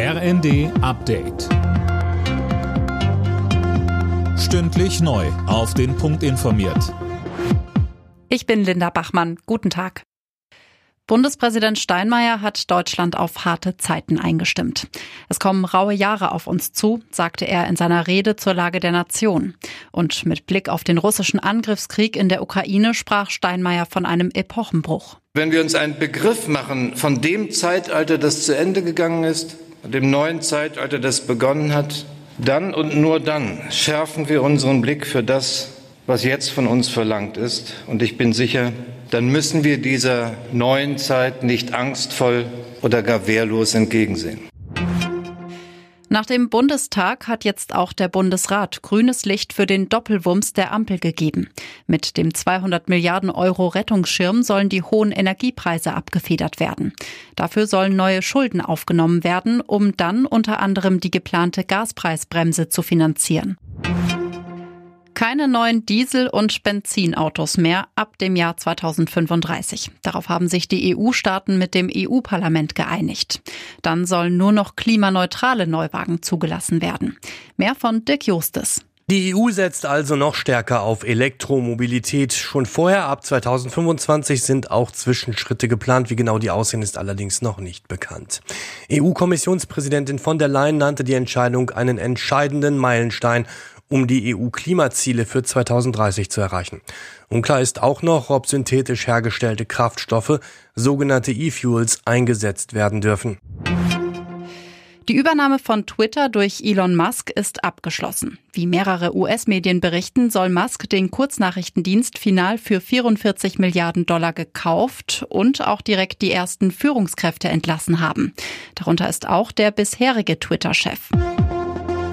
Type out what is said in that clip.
RND Update. Stündlich neu. Auf den Punkt informiert. Ich bin Linda Bachmann. Guten Tag. Bundespräsident Steinmeier hat Deutschland auf harte Zeiten eingestimmt. Es kommen raue Jahre auf uns zu, sagte er in seiner Rede zur Lage der Nation. Und mit Blick auf den russischen Angriffskrieg in der Ukraine sprach Steinmeier von einem Epochenbruch. Wenn wir uns einen Begriff machen von dem Zeitalter, das zu Ende gegangen ist, dem neuen Zeitalter, das begonnen hat, dann und nur dann schärfen wir unseren Blick für das, was jetzt von uns verlangt ist. Und ich bin sicher, dann müssen wir dieser neuen Zeit nicht angstvoll oder gar wehrlos entgegensehen. Nach dem Bundestag hat jetzt auch der Bundesrat grünes Licht für den Doppelwumms der Ampel gegeben. Mit dem 200 Milliarden Euro Rettungsschirm sollen die hohen Energiepreise abgefedert werden. Dafür sollen neue Schulden aufgenommen werden, um dann unter anderem die geplante Gaspreisbremse zu finanzieren. Keine neuen Diesel- und Benzinautos mehr ab dem Jahr 2035. Darauf haben sich die EU-Staaten mit dem EU-Parlament geeinigt. Dann sollen nur noch klimaneutrale Neuwagen zugelassen werden. Mehr von Dirk Justes. Die EU setzt also noch stärker auf Elektromobilität. Schon vorher, ab 2025, sind auch Zwischenschritte geplant. Wie genau die aussehen, ist allerdings noch nicht bekannt. EU-Kommissionspräsidentin von der Leyen nannte die Entscheidung einen entscheidenden Meilenstein um die EU-Klimaziele für 2030 zu erreichen. Unklar ist auch noch, ob synthetisch hergestellte Kraftstoffe, sogenannte E-Fuels, eingesetzt werden dürfen. Die Übernahme von Twitter durch Elon Musk ist abgeschlossen. Wie mehrere US-Medien berichten, soll Musk den Kurznachrichtendienst final für 44 Milliarden Dollar gekauft und auch direkt die ersten Führungskräfte entlassen haben. Darunter ist auch der bisherige Twitter-Chef.